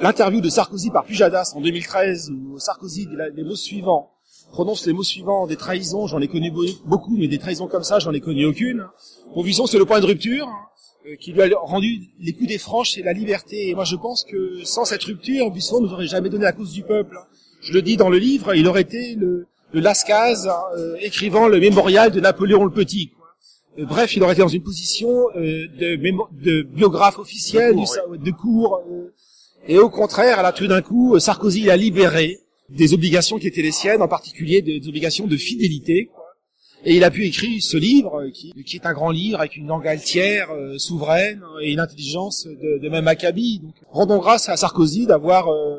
l'interview de Sarkozy par Pujadas en 2013, où Sarkozy dit les mots suivants, prononce les mots suivants des trahisons. J'en ai connu be- beaucoup, mais des trahisons comme ça, j'en ai connu aucune. Pour Buisson, c'est le point de rupture hein, euh, qui lui a rendu les coups des franches et la liberté. Et moi, je pense que sans cette rupture, Buisson nous aurait jamais donné la cause du peuple. Je le dis dans le livre, il aurait été le, le Lascaz euh, écrivant le mémorial de Napoléon le Petit. Euh, bref, il aurait été dans une position euh, de, mémo- de biographe officiel, De du cours, de cours. euh, et au contraire, là, tout d'un coup, Sarkozy l'a libéré des obligations qui étaient les siennes, en particulier des, des obligations de fidélité. quoi. Et il a pu écrire ce livre, qui, qui est un grand livre avec une langue altière, euh, souveraine, et une intelligence de, de même acabit. Donc, rendons grâce à Sarkozy d'avoir euh,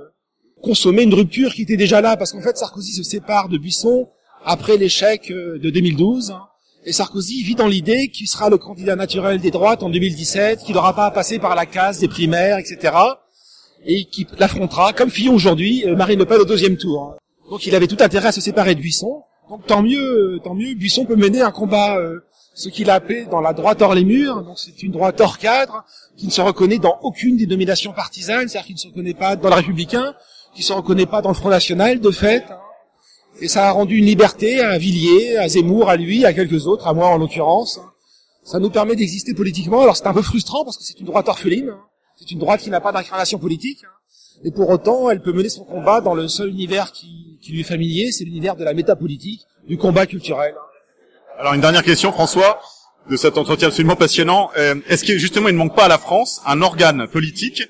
consommé une rupture qui était déjà là, parce qu'en fait, Sarkozy se sépare de Buisson après l'échec de 2012. hein. Et Sarkozy vit dans l'idée qu'il sera le candidat naturel des droites en 2017, qu'il n'aura pas à passer par la case des primaires, etc. Et qui l'affrontera, comme Fillon aujourd'hui, euh, Marine Le Pen au deuxième tour. hein. Donc il avait tout intérêt à se séparer de Buisson. Donc tant mieux, euh, tant mieux, Buisson peut mener un combat, euh, ce qu'il a appelé dans la droite hors les murs. Donc c'est une droite hors cadre, qui ne se reconnaît dans aucune des dominations partisanes, c'est-à-dire qui ne se reconnaît pas dans le Républicain, qui ne se reconnaît pas dans le Front National, de fait. Hein. Et ça a rendu une liberté à Villiers, à Zemmour, à lui, à quelques autres, à moi en l'occurrence. Ça nous permet d'exister politiquement. Alors c'est un peu frustrant parce que c'est une droite orpheline. hein. C'est une droite qui n'a pas d'incarnation politique. hein. Et pour autant, elle peut mener son combat dans le seul univers qui, qui lui est familier, c'est l'univers de la métapolitique, du combat culturel. Alors une dernière question, François, de cet entretien absolument passionnant. Euh, Est-ce que justement il ne manque pas à la France un organe politique,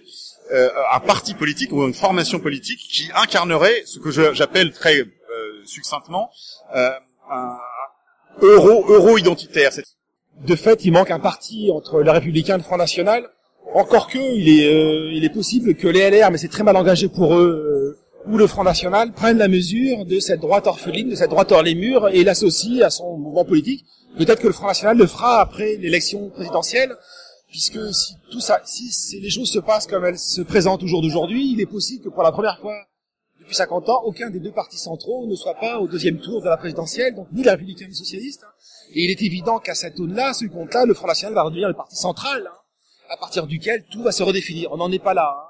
euh, un parti politique ou une formation politique qui incarnerait ce que j'appelle très succinctement euh, un euro euro identitaire De fait, il manque un parti entre les Républicains et le Front National. Encore que, il est, euh, il est possible que les LR, mais c'est très mal engagé pour eux, euh, ou le Front National prennent la mesure de cette droite orpheline, de cette droite hors les murs, et l'associent à son mouvement politique. Peut-être que le Front National le fera après l'élection présidentielle, puisque si tout ça, si les choses se passent comme elles se présentent au jour d'aujourd'hui, il est possible que pour la première fois depuis 50 ans, aucun des deux partis centraux ne soit pas au deuxième tour de la présidentielle, donc ni les républicains ni les socialistes. hein. Et il est évident qu'à cette zone-là, à ce compte-là, le Front National va redevenir le parti central, hein, à partir duquel tout va se redéfinir. On n'en est pas là. hein.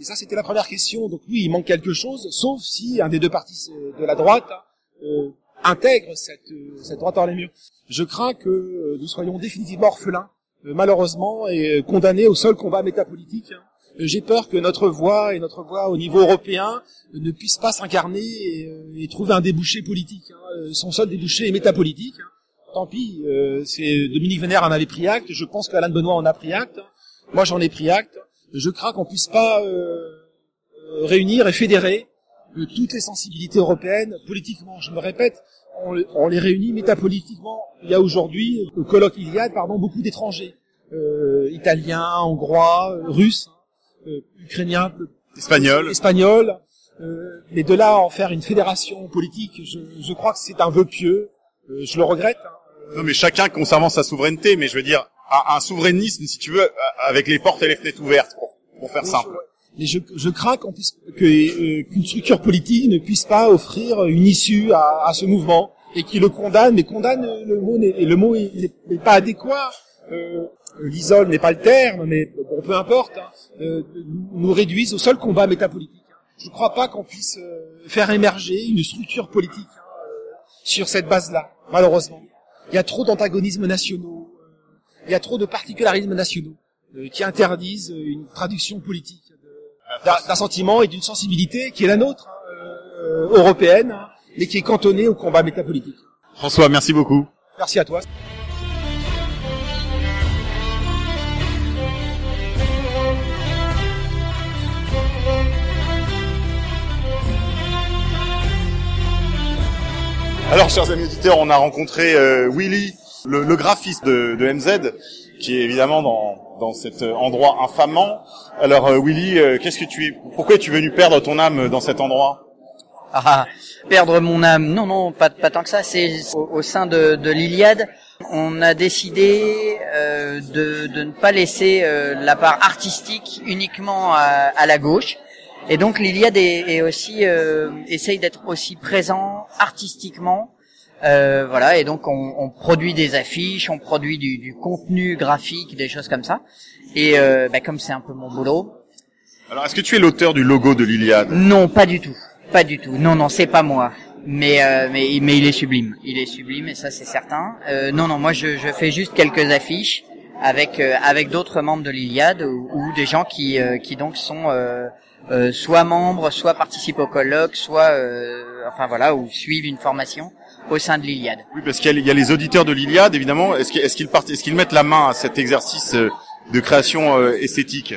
Et ça, c'était la première question. Donc oui, il manque quelque chose, sauf si un des deux partis euh, de la droite hein, euh, intègre cette, euh, cette droite hors les murs. Je crains que euh, nous soyons définitivement orphelins, malheureusement, et condamnés au seul combat métapolitique. Hein. J'ai peur que notre voix et notre voix au niveau européen ne puissent pas s'incarner et, euh, et trouver un débouché politique. hein. Euh, Son seul débouché est métapolitique. hein. Tant pis, euh, c'est Dominique Vénère en avait pris acte. Je pense qu'Alain Benoît en a pris acte. Moi, j'en ai pris acte. Je crains qu'on puisse pas euh, euh, réunir et fédérer toutes les sensibilités européennes politiquement. Je me répète, on, les- on les réunit métapolitiquement. Il y a aujourd'hui, au colloque Iliade, pardon, beaucoup d'étrangers, euh, italiens, hongrois, russes, euh, ukrainiens, espagnol. espagnols. Euh, mais de là à en faire une fédération politique, je, je crois que c'est un vœu pieux. Euh, je le regrette. hein. Non, mais chacun conservant sa souveraineté, mais je veux dire un, souverainisme, si tu veux, avec les portes et les fenêtres ouvertes, pour, pour faire simple. Mais je, je crains qu'on puisse que euh, qu'une structure politique ne puisse pas offrir une issue à, à ce mouvement et qui le condamne, mais condamne le mot n'est le mot est- n'est n'est pas adéquat. Euh, L'isole n'est pas le terme, mais bon, peu importe. hein, euh, nous, réduisent au seul combat métapolitique. Je ne crois pas qu'on puisse euh, faire émerger une structure politique hein, euh, sur cette base-là, malheureusement. Il y a trop d'antagonismes nationaux, il y a trop de particularismes nationaux qui interdisent une traduction politique d'un sentiment et d'une sensibilité qui est la nôtre, hein, européenne, mais qui est cantonnée au combat métapolitique. François, merci beaucoup. Merci à toi. Alors, chers amis auditeurs, on a rencontré euh, Willy Le, graphisme de, de MZ, qui est évidemment dans, dans cet euh, endroit infamant. Alors euh, Willy, euh, qu'est-ce que tu es Pourquoi es-tu venu perdre ton âme dans cet endroit? Ah, perdre mon âme. Non, non, pas, tant que ça. C'est au, sein de, de l'Iliade, on a décidé euh, de, de ne pas laisser la part artistique uniquement à, à la gauche. Et donc l'Iliade est, est aussi euh, essaye d'être aussi présent artistiquement. Euh, voilà, et donc on, on produit des affiches, on produit du, du contenu graphique, des choses comme ça. Et euh, bah, comme c'est un peu mon boulot, Alors est-ce que tu es l'auteur du logo de l'Iliade? Non, pas du tout. Pas du tout. Non, non, c'est pas moi. Mais, euh, mais, mais il est sublime. Il est sublime et ça c'est certain. Euh, non, non, moi je, je fais juste quelques affiches avec euh, avec d'autres membres de l'Iliade ou, ou des gens qui euh, qui donc sont euh, soit membres, soit participent au colloque, soit euh, enfin voilà ou suivent une formation au sein de l'Iliade. Oui, parce qu'il y, a- il y a les auditeurs de l'Iliade, évidemment. Est-ce qu'ils partent- est-ce qu'ils mettent la main à cet exercice euh, de création euh, esthétique?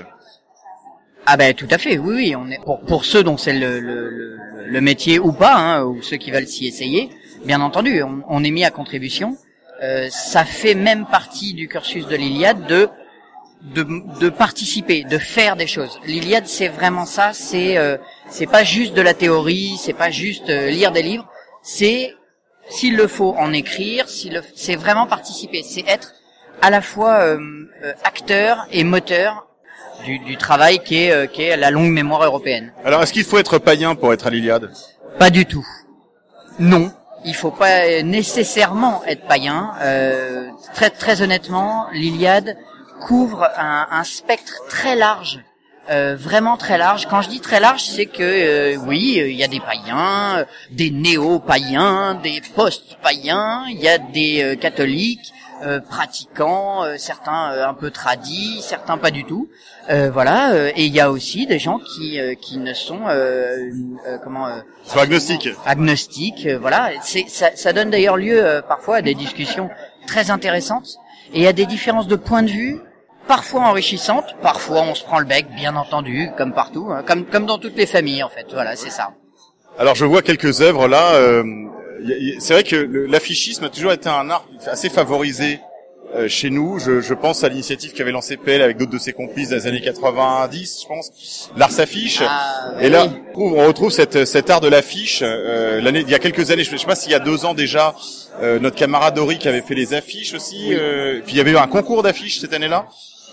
Ah ben tout à fait, oui, oui. On est pour pour ceux dont c'est le, le, le, le métier ou pas, hein, ou ceux qui veulent s'y essayer, bien entendu, on, on est mis à contribution. Euh, ça fait même partie du cursus de l'Iliade de, de de participer, de faire des choses. L'Iliade, c'est vraiment ça. C'est euh, c'est pas juste de la théorie, c'est pas juste euh, lire des livres. C'est s'il le faut en écrire, c'est vraiment participer. C'est être à la fois euh, euh, acteur et moteur du, du travail qui est, euh, qui est la longue mémoire européenne. Alors est-ce qu'il faut être païen pour être à l'Iliade? Pas du tout. Non, il faut pas nécessairement être païen. Euh, très très honnêtement, l'Iliade couvre un, un spectre très large. euh, vraiment très large. Quand je dis très large, c'est que euh, oui, euh, il y a des païens, euh, des néo-païens, des post-païens, il y a des euh, catholiques euh, pratiquants, euh, certains euh, un peu tradis, certains pas du tout. Euh, voilà, euh, et il y a aussi des gens qui euh, qui ne sont euh, euh, comment euh, Soit agnostique. agnostique, euh, voilà. C'est, ça, ça donne d'ailleurs lieu euh, parfois à des discussions très intéressantes et à des différences de point de vue parfois enrichissantes, parfois on se prend le bec, bien entendu, comme partout, hein, comme comme dans toutes les familles en fait. Voilà, c'est ça. Alors je vois quelques œuvres là. euh, c'est vrai que l'affichisme a toujours été un art assez favorisé euh, chez nous. Je, je pense à l'initiative qu'avait lancé PL avec d'autres de ses complices dans les années 90, je pense. L'art s'affiche. Ah, Et là, oui. on retrouve, on retrouve cette, cet art de l'affiche. Euh, l'année, il y a quelques années, je ne sais pas s'il y a deux ans déjà, euh, notre camarade Dori qui avait fait les affiches aussi. euh, puis il y avait eu un concours d'affiches cette année-là.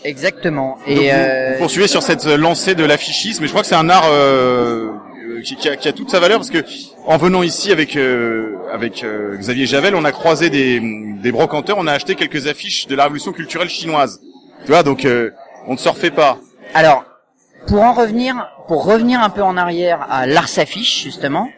Exactement. Donc, Et vous, euh, vous poursuivez sur cette lancée de l'affichisme, et je crois que c'est un art euh, euh, qui, qui a, qui a toute sa valeur parce que en venant ici avec euh, avec euh, Xavier Javel, on a croisé des, des brocanteurs, on a acheté quelques affiches de la révolution culturelle chinoise. Tu vois, donc euh, on ne se refait pas. Alors, pour en revenir, pour revenir un peu en arrière à l'Ars Affiche, justement,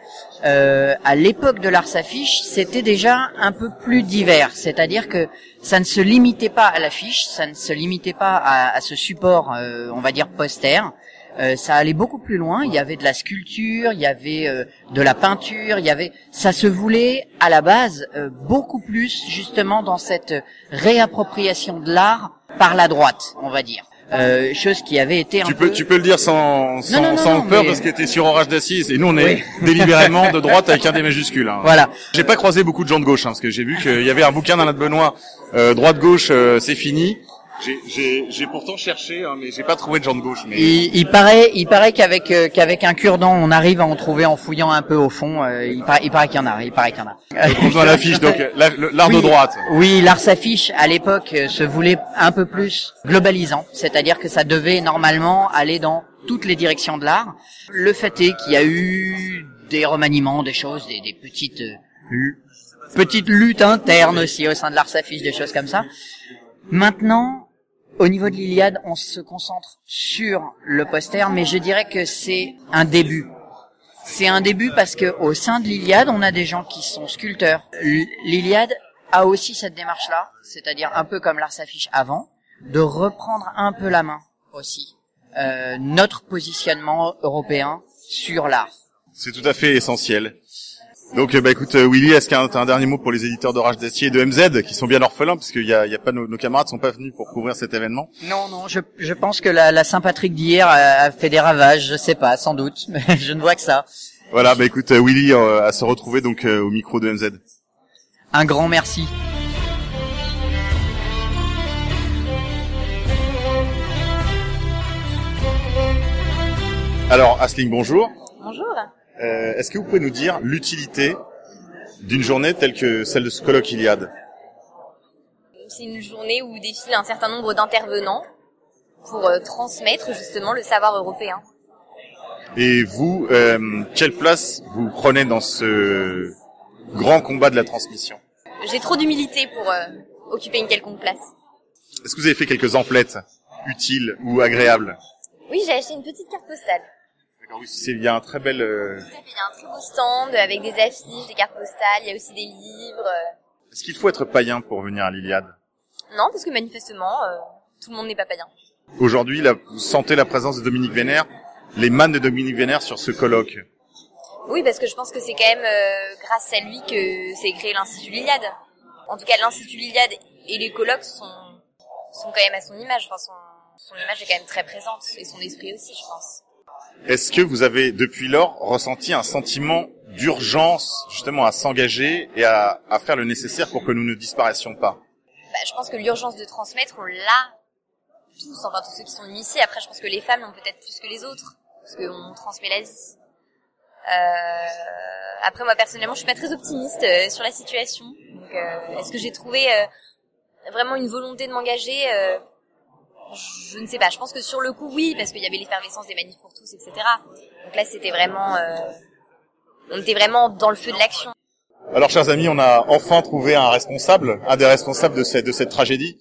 euh, à l'époque de l'Ars Affiche, c'était déjà un peu plus divers. C'est-à-dire que ça ne se limitait pas à l'affiche, ça ne se limitait pas à, à ce support, euh, on va dire poster. Euh, ça allait beaucoup plus loin. Il y avait de la sculpture, il y avait euh, de la peinture, il y avait. Ça se voulait à la base euh, beaucoup plus justement dans cette réappropriation de l'art par la droite, on va dire. Euh, chose qui avait été un Tu peu. peux tu peux le dire sans sans, non, non, sans non, peur mais- parce que t'es sur orage d'acier et nous on est Oui. délibérément de droite avec un des majuscules. Hein. Voilà. J'ai pas croisé beaucoup de gens de gauche hein, parce que j'ai vu qu'il y avait un bouquin d'Alain de Benoît euh, droite gauche euh, c'est fini. J'ai- pourtant cherché hein, mais j'ai pas trouvé de gens de gauche. Mais Il, il paraît, il paraît qu'avec euh, qu'avec un cure-dent, on arrive à en trouver en fouillant un peu au fond. euh, il, paraît, il paraît qu'il y en a. Il paraît qu'il y en a. on dans l'affiche donc l'art de droite. Oui, l'art s'affiche à l'époque euh, se voulait un peu plus globalisant, c'est-à-dire que ça devait normalement aller dans toutes les directions de l'art. Le fait est qu'il y a eu des remaniements, des choses, des, des petites euh, petites luttes internes aussi au sein de l'art s'affiche, des choses comme ça. Maintenant, au niveau de l'Iliade, on se concentre sur le poster, mais je dirais que c'est un début. C'est un début parce que au sein de l'Iliade, on a des gens qui sont sculpteurs. L'Iliade a aussi cette démarche-là, c'est-à-dire un peu comme l'art s'affiche avant, de reprendre un peu la main aussi euh, notre positionnement européen sur l'art. C'est tout à fait essentiel. Donc euh, bah écoute euh, Willy, est-ce qu'il y a un, dernier mot pour les éditeurs d'Orage d'Acier et de MZ qui sont bien orphelins parce qu'il y a, y a, pas nos, nos, camarades sont pas venus pour couvrir cet événement? Non non, je, je pense que la, la Saint-Patrick d'hier a fait des ravages, je sais pas, sans doute, mais je ne vois que ça. Voilà, bah écoute euh, Willy à se retrouver donc au micro de MZ. Un grand merci. Alors Asling, bonjour. Bonjour. Euh, Est-ce que vous pouvez nous dire l'utilité d'une journée telle que celle de ce colloque Iliade C'est une journée où défile un certain nombre d'intervenants pour euh, transmettre justement le savoir européen. Et vous, euh, quelle place vous prenez dans ce grand combat de la transmission? J'ai trop d'humilité pour euh, occuper une quelconque place. Est-ce que vous avez fait quelques emplettes utiles ou agréables? Oui, j'ai acheté une petite carte postale. D'accord, oui, c'est- il y a un très bel... euh, Tout à fait, Il y a un très beau stand avec des affiches, des cartes postales, il y a aussi des livres. euh. Est-ce qu'il faut être païen pour venir à l'Iliade? Non, parce que manifestement, euh, tout le monde n'est pas païen. Aujourd'hui, vous sentez la présence de Dominique Vénère, les mannes de Dominique Vénère sur ce colloque. Oui, parce que je pense que c'est quand même euh, grâce à lui que s'est créé l'Institut Liliade. En tout cas, l'Institut Liliade et les colloques sont, sont quand même à son image. Enfin, son, son image est quand même très présente et son esprit aussi, je pense. Est-ce que vous avez, depuis lors, ressenti un sentiment d'urgence, justement, à s'engager et à, à faire le nécessaire pour que nous ne disparaissions pas? Bah, je pense que l'urgence de transmettre, on l'a tous, enfin tous ceux qui sont initiés. Après, je pense que les femmes l'ont peut-être plus que les autres, parce qu'on transmet la vie. Euh, après, moi personnellement, je suis pas très optimiste euh, sur la situation. Euh, est-ce que j'ai trouvé euh, vraiment une volonté de m'engager euh, Je ne sais pas. Je pense que sur le coup, oui, parce qu'il y avait l'effervescence des manifs pour tous, etc. Donc là, c'était vraiment, euh, on était vraiment dans le feu de l'action. Alors, chers amis, on a enfin trouvé un responsable, un des responsables de cette, de cette tragédie,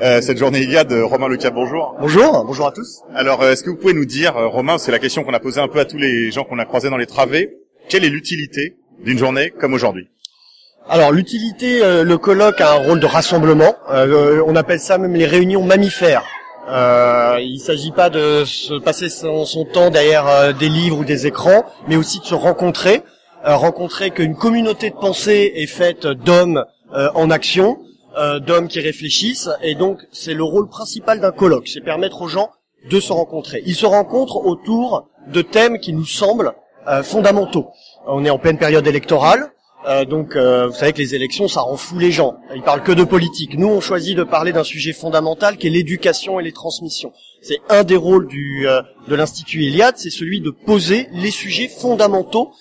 euh, cette journée Iliade, Romain Lecap, bonjour. Bonjour, bonjour à tous. Alors, euh, est-ce que vous pouvez nous dire, euh, Romain, c'est la question qu'on a posée un peu à tous les gens qu'on a croisés dans les travées, quelle est l'utilité d'une journée comme aujourd'hui? Alors l'utilité, euh, le colloque a un rôle de rassemblement. Euh, on appelle ça même les réunions mammifères. Euh, il ne s'agit pas de se passer son, temps derrière euh, des livres ou des écrans, mais aussi de se rencontrer, euh, rencontrer qu'une communauté de pensée est faite d'hommes euh, en action, d'hommes qui réfléchissent, et donc c'est le rôle principal d'un colloque, c'est permettre aux gens de se rencontrer. Ils se rencontrent autour de thèmes qui nous semblent fondamentaux. On est en pleine période électorale, euh, donc euh, vous savez que les élections, ça rend fou les gens. Ils parlent que de politique. Nous, on choisit de parler d'un sujet fondamental qui est l'éducation et les transmissions. C'est un des rôles euh, de l'Institut Iliade, c'est celui de poser les sujets fondamentaux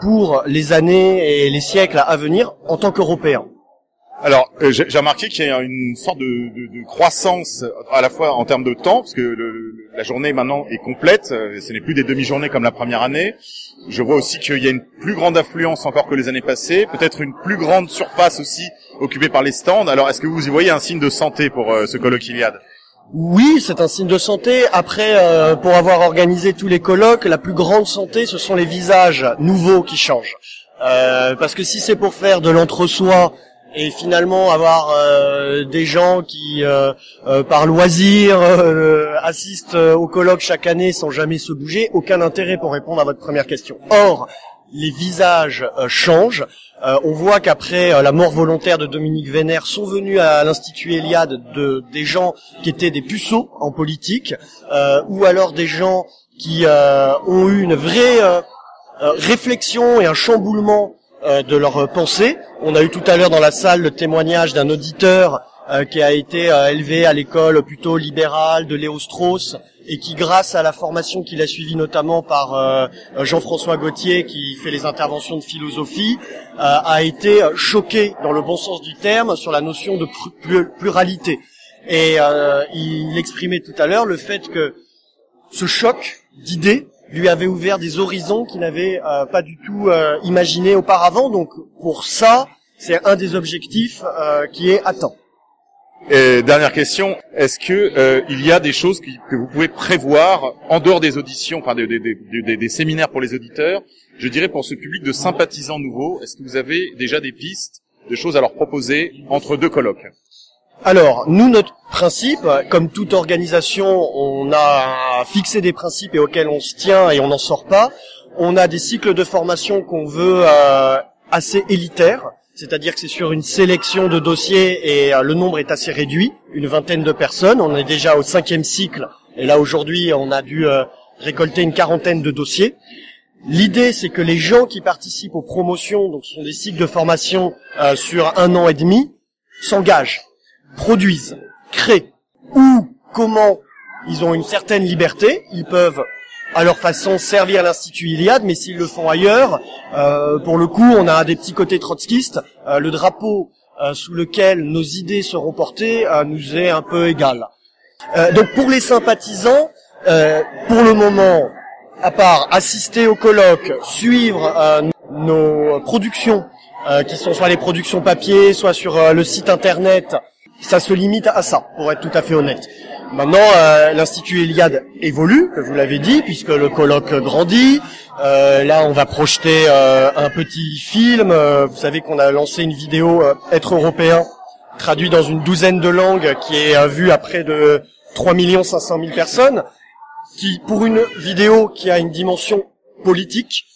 pour les années et les siècles à venir en tant qu'Européens. Alors, euh, j'ai remarqué qu'il y a une sorte de, de- de croissance à la fois en termes de temps, parce que le- la journée maintenant est complète, euh, ce n'est plus des demi-journées comme la première année. Je vois aussi qu'il y a une plus grande affluence encore que les années passées, peut-être une plus grande surface aussi occupée par les stands. Alors, est-ce que vous y voyez un signe de santé pour euh, ce colloque Iliade Oui, c'est un signe de santé. Après, euh, pour avoir organisé tous les colloques, la plus grande santé, ce sont les visages nouveaux qui changent. Euh, parce que si c'est pour faire de l'entre-soi et finalement avoir euh, des gens qui, euh, euh, par loisir, euh, assistent euh, au colloque chaque année sans jamais se bouger, aucun intérêt pour répondre à votre première question. Or, les visages euh, changent. On voit qu'après la mort volontaire de Dominique Vénère sont venus à l'Institut Eliade de, des gens qui étaient des puceaux en politique, ou alors des gens qui ont eu une vraie réflexion et un chamboulement de leur pensée. On a eu tout à l'heure dans la salle le témoignage d'un auditeur euh, qui a été euh, élevé à l'école plutôt libérale de Léo Strauss et qui, grâce à la formation qu'il a suivie notamment par euh, Jean-François Gauthier, qui fait les interventions de philosophie, euh, a été choqué, dans le bon sens du terme, sur la notion de plu- plu- pluralité. Et euh, il exprimait tout à l'heure le fait que ce choc d'idées lui avait ouvert des horizons qu'il n'avait euh, pas du tout euh, imaginé auparavant. Donc pour ça, c'est un des objectifs euh, qui est atteint. Et dernière question, est-ce que euh, il y a des choses que vous pouvez prévoir en dehors des auditions, enfin des, des- des- des- des séminaires pour les auditeurs, je dirais pour ce public de sympathisants nouveaux, est-ce que vous avez déjà des pistes de choses à leur proposer entre deux colloques? Alors, nous, notre principe, comme toute organisation, on a fixé des principes et auxquels on se tient et on n'en sort pas. On a des cycles de formation qu'on veut euh, assez élitaires, c'est-à-dire que c'est sur une sélection de dossiers et euh, le nombre est assez réduit, une vingtaine de personnes. On est déjà au cinquième cycle et là aujourd'hui, on a dû euh, récolter une quarantaine de dossiers. L'idée, c'est que les gens qui participent aux promotions, donc ce sont des cycles de formation sur un an et demi, s'engagent produisent, créent, ou comment ils ont une certaine liberté, ils peuvent à leur façon servir l'Institut Iliade, mais s'ils le font ailleurs, euh, pour le coup, on a des petits côtés trotskistes. Euh, le drapeau euh, sous lequel nos idées seront portées nous est un peu égal. Donc pour les sympathisants, pour le moment, à part assister au colloque, suivre nos productions, qui sont soit les productions papier, soit sur le site internet, ça se limite à ça, pour être tout à fait honnête. Maintenant, euh, l'Institut Eliade évolue, que vous l'avez dit, puisque le colloque grandit. Euh, là, on va projeter euh, un petit film. Euh, vous savez qu'on a lancé une vidéo euh, Être européen, traduit dans une douzaine de langues, qui est euh, vue à près de 3 500 000 personnes, qui, pour une vidéo qui a une dimension politique,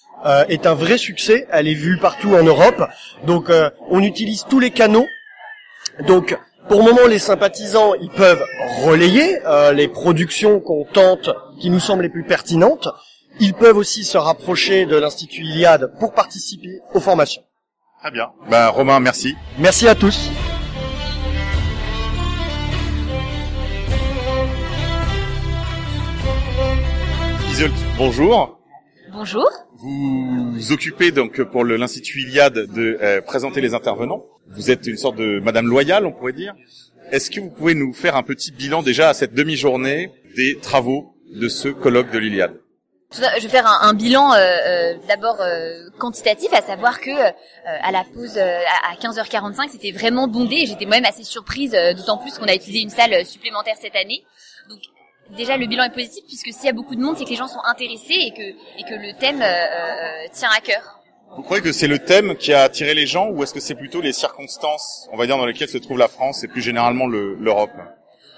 est un vrai succès. Elle est vue partout en Europe. Donc, on utilise tous les canaux. Donc, pour le moment, les sympathisants, ils peuvent relayer euh, les productions qu'on tente, qui nous semblent les plus pertinentes. Ils peuvent aussi se rapprocher de l'Institut Iliade pour participer aux formations. Très bien. Ben, Romain, merci. Merci à tous. Isolde, bonjour. Bonjour. Vous vous occupez donc pour l'Institut Iliade de euh, présenter les intervenants. Vous êtes une sorte de Madame Loyale, on pourrait dire. Est-ce que vous pouvez nous faire un petit bilan déjà à cette demi-journée des travaux de ce colloque de l'Iliade? Je vais faire un, bilan euh, euh, d'abord euh, quantitatif, à savoir que euh, à la pause euh, à à 15h45, c'était vraiment bondé. J'étais moi-même assez surprise, d'autant plus qu'on a utilisé une salle supplémentaire cette année. Donc déjà le bilan est positif puisque s'il y a beaucoup de monde, c'est que les gens sont intéressés et que et que le thème tient à cœur. Vous croyez que c'est le thème qui a attiré les gens ou est-ce que c'est plutôt les circonstances, on va dire, dans lesquelles se trouve la France et plus généralement le- l'Europe?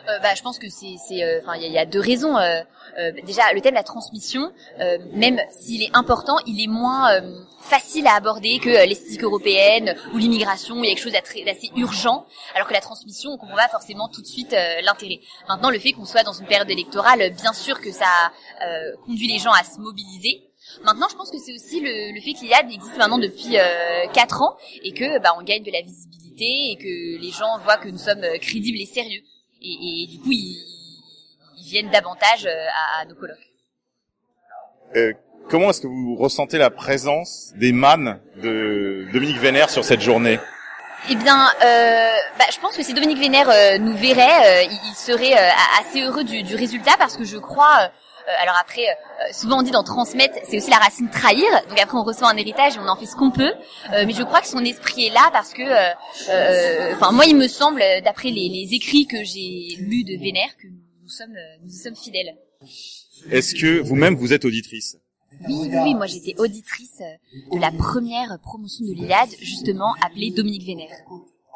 Euh, bah, je pense que c'est, euh, enfin, il y, y a deux raisons. Euh, euh, déjà, le thème de la transmission, euh, même s'il est important, il est moins euh, facile à aborder que l'esthétique européenne ou l'immigration. Il y a quelque chose d'assez urgent, alors que la transmission, on comprend pas forcément tout de suite l'intérêt. Maintenant, le fait qu'on soit dans une période électorale, bien sûr que ça conduit les gens à se mobiliser. Maintenant, je pense que c'est aussi le, le fait que l'IAD existe maintenant depuis euh, 4 ans et que bah, on gagne de la visibilité et que les gens voient que nous sommes euh, crédibles et sérieux. Et, et du coup, ils, ils viennent davantage euh, à, à nos colloques. Euh, Comment est-ce que vous ressentez la présence des man de Dominique Vénère sur cette journée? Eh bien, euh, bah, je pense que si Dominique Vénère euh, nous verrait, euh, il, il serait euh, assez heureux du, du résultat parce que je crois. Euh, alors après, euh, souvent on dit d'en transmettre, c'est aussi la racine trahir. Donc après, on reçoit un héritage et on en fait ce qu'on peut. Euh, mais je crois que son esprit est là parce que, euh, euh, enfin, moi, il me semble, d'après les, les écrits que j'ai lus de Vénère, que nous sommes, euh, nous y sommes fidèles. Est-ce que vous-même vous êtes auditrice? Oui, oui, moi j'étais auditrice euh, de la première promotion de l'Iliade, justement appelée Dominique Vénère.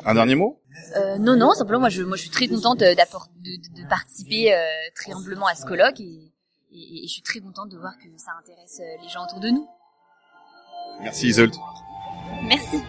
Un dernier mot? Euh, non, non, simplement moi je, moi je suis très contente euh, de, de participer euh, très humblement à ce colloque et, et, et je suis très contente de voir que ça intéresse euh, les gens autour de nous. Merci Isolde. Merci.